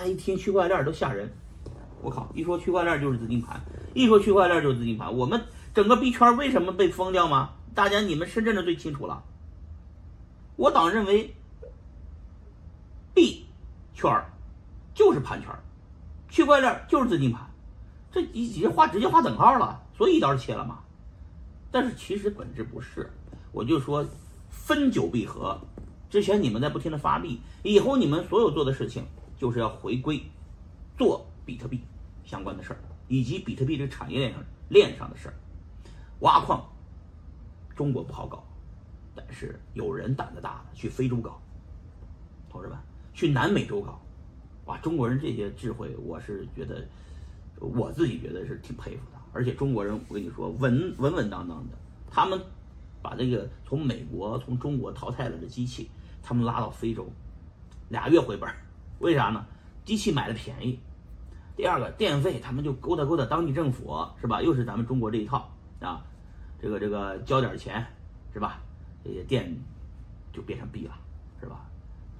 家一听区块链都吓人。我靠，一说区块链就是资金盘，一说区块链就是资金盘。我们整个币圈为什么被封掉吗？大家你们深圳的最清楚了。我党认为币圈就是盘圈，区块链就是资金盘，这直接画直接画等号了，所以一刀切了嘛。但是其实本质不是，我就说分久必合。之前你们在不停的发币，以后你们所有做的事情就是要回归做比特币相关的事儿，以及比特币这产业链上链上的事儿。挖矿，中国不好搞，但是有人胆子大的去非洲搞，同志们去南美洲搞，哇，中国人这些智慧，我是觉得我自己觉得是挺佩服的。而且中国人，我跟你说，稳稳稳当当的，他们把这个从美国从中国淘汰了的机器，他们拉到非洲，俩月回本儿，为啥呢？机器买的便宜，第二个电费他们就勾搭勾搭当地政府，是吧？又是咱们中国这一套啊，这个这个交点钱，是吧？这些电就变成币了，是吧？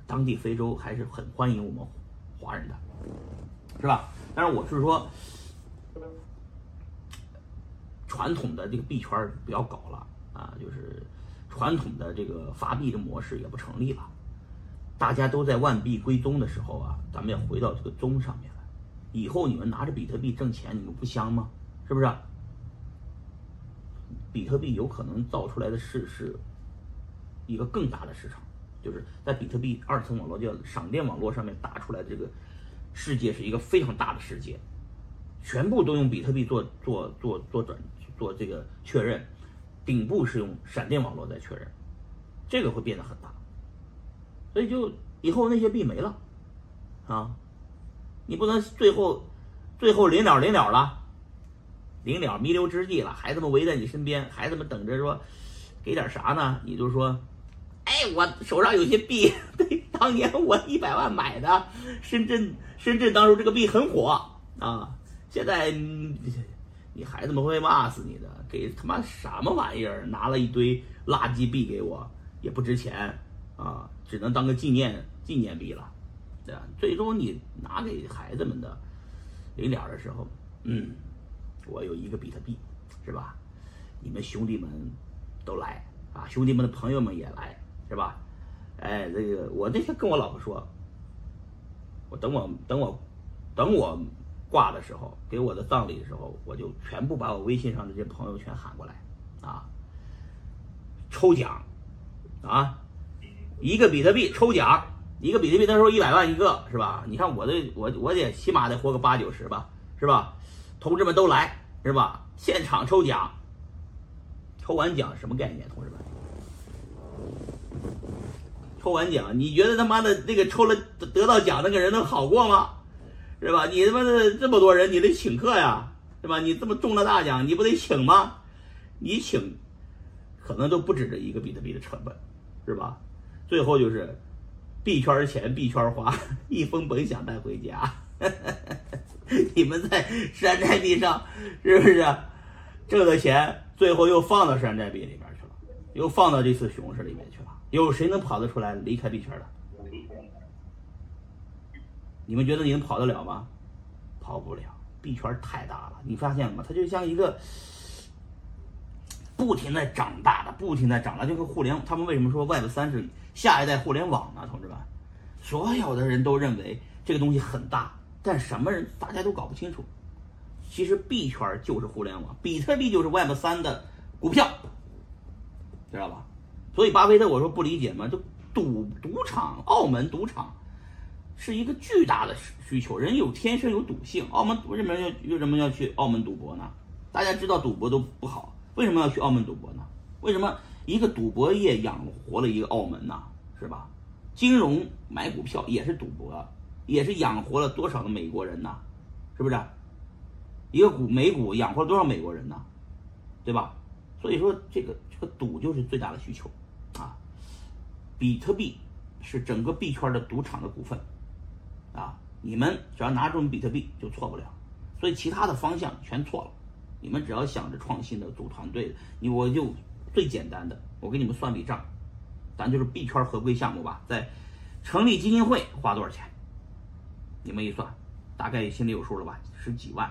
当地非洲还是很欢迎我们华人的，是吧？但是我是说。传统的这个币圈不要搞了啊，就是传统的这个发币的模式也不成立了。大家都在万币归宗的时候啊，咱们要回到这个宗上面来。以后你们拿着比特币挣钱，你们不香吗？是不是？比特币有可能造出来的是是一个更大的市场，就是在比特币二层网络叫闪电网络上面打出来的这个世界是一个非常大的世界，全部都用比特币做做做做转。做这个确认，顶部是用闪电网络在确认，这个会变得很大，所以就以后那些币没了，啊，你不能最后最后临了临了了，临了弥留之际了，孩子们围在你身边，孩子们等着说给点啥呢？你就说，哎，我手上有些币，对，当年我一百万买的，深圳深圳当时这个币很火啊，现在。你孩子们会骂死你的！给他妈什么玩意儿？拿了一堆垃圾币给我，也不值钱啊，只能当个纪念纪念币了，对吧？最终你拿给孩子们的临了的时候，嗯，我有一个比特币，是吧？你们兄弟们都来啊，兄弟们的朋友们也来，是吧？哎，这个我那天跟我老婆说，我等我等我等我。挂的时候，给我的葬礼的时候，我就全部把我微信上的这些朋友全喊过来，啊，抽奖，啊，一个比特币抽奖，一个比特币那时候一百万一个，是吧？你看我的，我我得起码得活个八九十吧，是吧？同志们都来，是吧？现场抽奖，抽完奖什么概念？同志们，抽完奖，你觉得他妈的那个抽了得到奖那个人能好过吗？是吧？你他妈的这么多人，你得请客呀，是吧？你这么中了大奖，你不得请吗？你请，可能都不止这一个比特币的成本，是吧？最后就是币圈钱币圈花，一分本想带回家。你们在山寨币上是不是挣的钱，最后又放到山寨币里面去了，又放到这次熊市里面去了？有谁能跑得出来离开币圈的？你们觉得你能跑得了吗？跑不了，币圈太大了。你发现了吗？它就像一个不停在长大的、不停在长大，就是互联。他们为什么说 Web 三是下一代互联网呢？同志们，所有的人都认为这个东西很大，但什么人大家都搞不清楚。其实币圈就是互联网，比特币就是 Web 三的股票，知道吧？所以巴菲特我说不理解嘛，就赌赌场，澳门赌场。是一个巨大的需求，人有天生有赌性。澳门为什么要为什么要去澳门赌博呢？大家知道赌博都不好，为什么要去澳门赌博呢？为什么一个赌博业养活了一个澳门呢？是吧？金融买股票也是赌博，也是养活了多少个美国人呢？是不是？一个股美股养活了多少美国人呢？对吧？所以说这个这个赌就是最大的需求啊！比特币是整个币圈的赌场的股份。啊，你们只要拿住比特币就错不了，所以其他的方向全错了。你们只要想着创新的组团队，你我就最简单的，我给你们算笔账，咱就是币圈合规项目吧，在成立基金会花多少钱？你们一算，大概心里有数了吧？十几万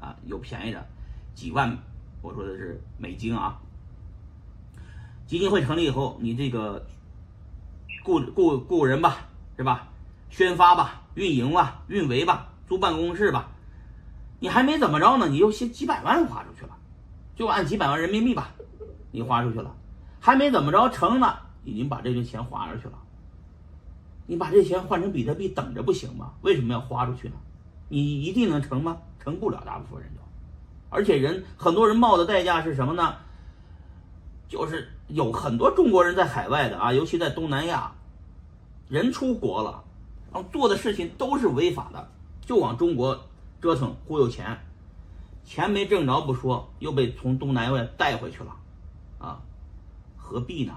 啊，有便宜的，几万，我说的是美金啊。基金会成立以后，你这个雇雇雇人吧，是吧？宣发吧，运营吧，运维吧，租办公室吧，你还没怎么着呢，你就先几百万花出去了，就按几百万人民币吧，你花出去了，还没怎么着成呢，已经把这个钱花出去了。你把这钱换成比特币等着不行吗？为什么要花出去呢？你一定能成吗？成不了，大部分人就，而且人很多人冒的代价是什么呢？就是有很多中国人在海外的啊，尤其在东南亚，人出国了，然后做的事情都是违法的，就往中国折腾忽悠钱，钱没挣着不说，又被从东南亚带回去了，啊，何必呢？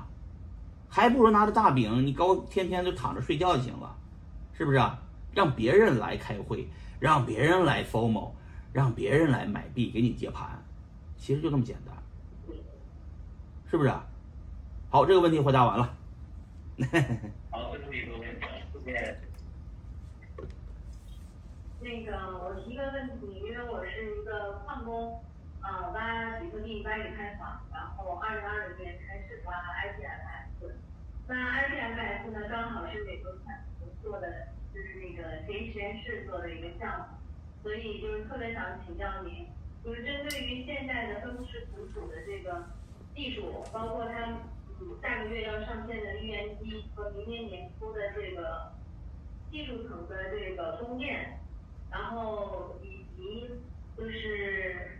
还不如拿着大饼，你高天天就躺着睡觉就行了，是不是啊？让别人来开会，让别人来 formal，让别人来买币给你接盘，其实就这么简单，是不是啊？好，这个问题回答完了。好，谢谢。那个，我提个问题，因为我是一个矿工，呃，挖比特币、挖以太坊，然后二零二零年开始挖 IPFS，那 IPFS 呢，刚好是美国产做的，就是那个谁实验室做的一个项目，所以就是特别想请教您，就是针对于现在的分布式存储的这个技术，包括它嗯下个月要上线的预言机和明年年初的这个技术层的这个供电。然后以及就是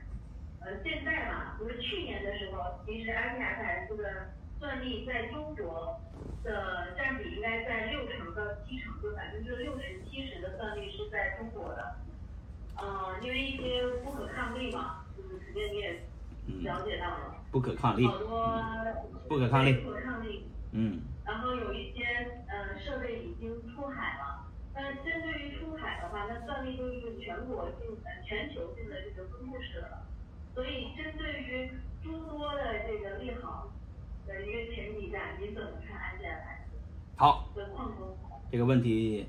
呃现在嘛，就是去年的时候，其实 IPFS 的算力在中国的占比应该在六成到七成，就百分之六十七十的算力是在中国的。呃，因为一些不可抗力嘛，就是肯定你也了解到了。不可抗力。好多。不可抗力。不可抗力。嗯。然后有一些呃设备已经出海了。那针对于出海的话，那算力就是全国性的、全球性的这个分布式了。所以，针对于诸多的这个利好的一个前提下，你怎么看安建来？好，的矿工。这个问题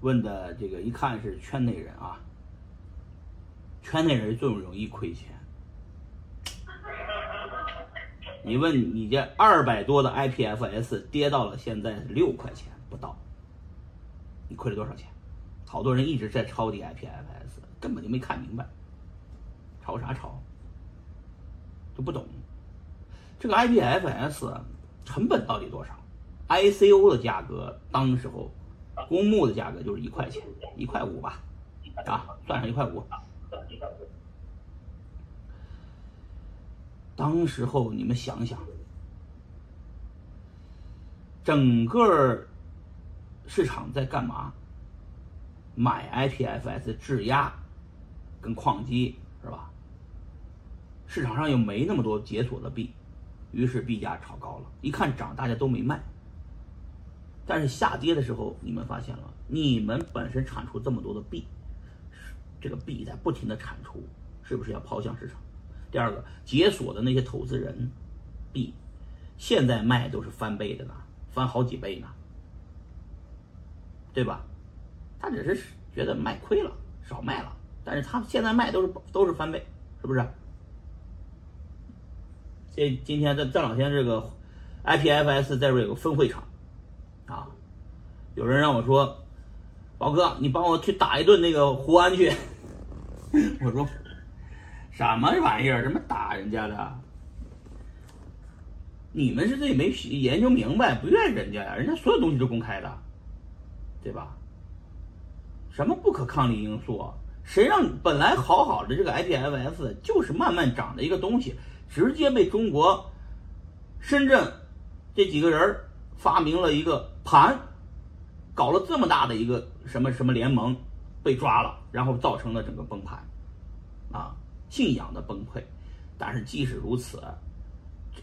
问的这个一看是圈内人啊，圈内人最容易亏钱。你问你这二百多的 IPFS 跌到了现在六块钱不到。你亏了多少钱？好多人一直在抄底 IPFS，根本就没看明白，抄啥抄？就不懂。这个 IPFS 成本到底多少？ICO 的价格当时候，公募的价格就是一块钱，一块五吧，啊，算上一块五。当时候你们想想，整个。市场在干嘛？买 IPFS 质押，跟矿机是吧？市场上又没那么多解锁的币，于是币价炒高了。一看涨，大家都没卖。但是下跌的时候，你们发现了，你们本身产出这么多的币，这个币在不停的产出，是不是要抛向市场？第二个，解锁的那些投资人币，现在卖都是翻倍的呢，翻好几倍呢。对吧？他只是觉得卖亏了，少卖了，但是他现在卖都是都是翻倍，是不是？这今天这这两天这个 IPFS 在这有个分会场，啊，有人让我说，宝哥，你帮我去打一顿那个胡安去。我说什么玩意儿？什么打人家的？你们是自己没研究明白，不怨人家呀，人家所有东西都公开的。对吧？什么不可抗力因素啊？谁让本来好好的这个 IPFS 就是慢慢涨的一个东西，直接被中国深圳这几个人发明了一个盘，搞了这么大的一个什么什么联盟，被抓了，然后造成了整个崩盘，啊，信仰的崩溃。但是即使如此，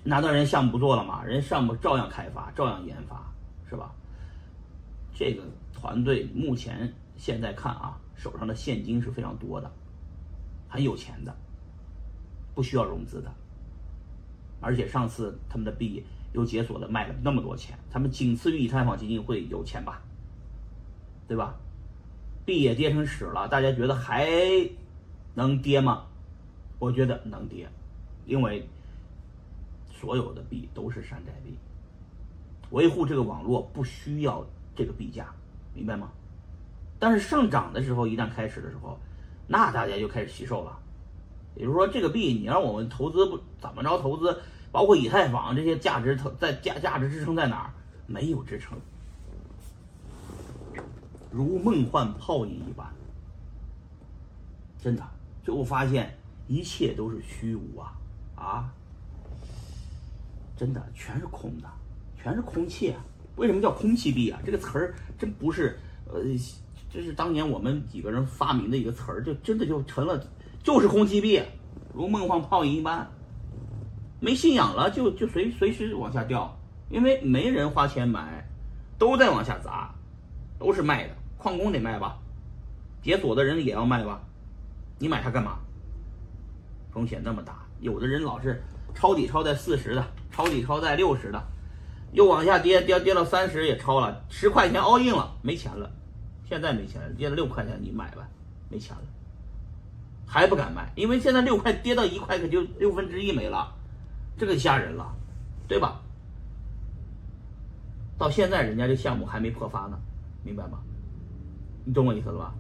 难道人项目不做了吗？人项目照样开发，照样研发，是吧？这个。团队目前现在看啊，手上的现金是非常多的，很有钱的，不需要融资的。而且上次他们的币又解锁了，卖了那么多钱，他们仅次于以太坊基金会有钱吧？对吧？币也跌成屎了，大家觉得还能跌吗？我觉得能跌，因为所有的币都是山寨币，维护这个网络不需要这个币价，明白吗？但是上涨的时候，一旦开始的时候，那大家就开始吸售了。也就是说，这个币你让我们投资不怎么着投资，包括以太坊这些价值投在价价值支撑在哪儿？没有支撑，如梦幻泡影一般。真的，最后发现一切都是虚无啊啊！真的全是空的，全是空气啊！为什么叫空气币啊？这个词儿真不是呃，这是当年我们几个人发明的一个词儿，就真的就成了。就是空气币，如梦幻泡影一般，没信仰了就就随随时往下掉，因为没人花钱买，都在往下砸，都是卖的，矿工得卖吧，解锁的人也要卖吧，你买它干嘛？风险那么大，有的人老是抄底抄在四十的，抄底抄在六十的，又往下跌跌跌到三十也超了，十块钱 all in 了，没钱了，现在没钱了，跌了六块钱你买吧，没钱了。还不敢卖，因为现在六块跌到一块，可就六分之一没了，这个吓人了，对吧？到现在人家这项目还没破发呢，明白吗？你懂我意思了吧？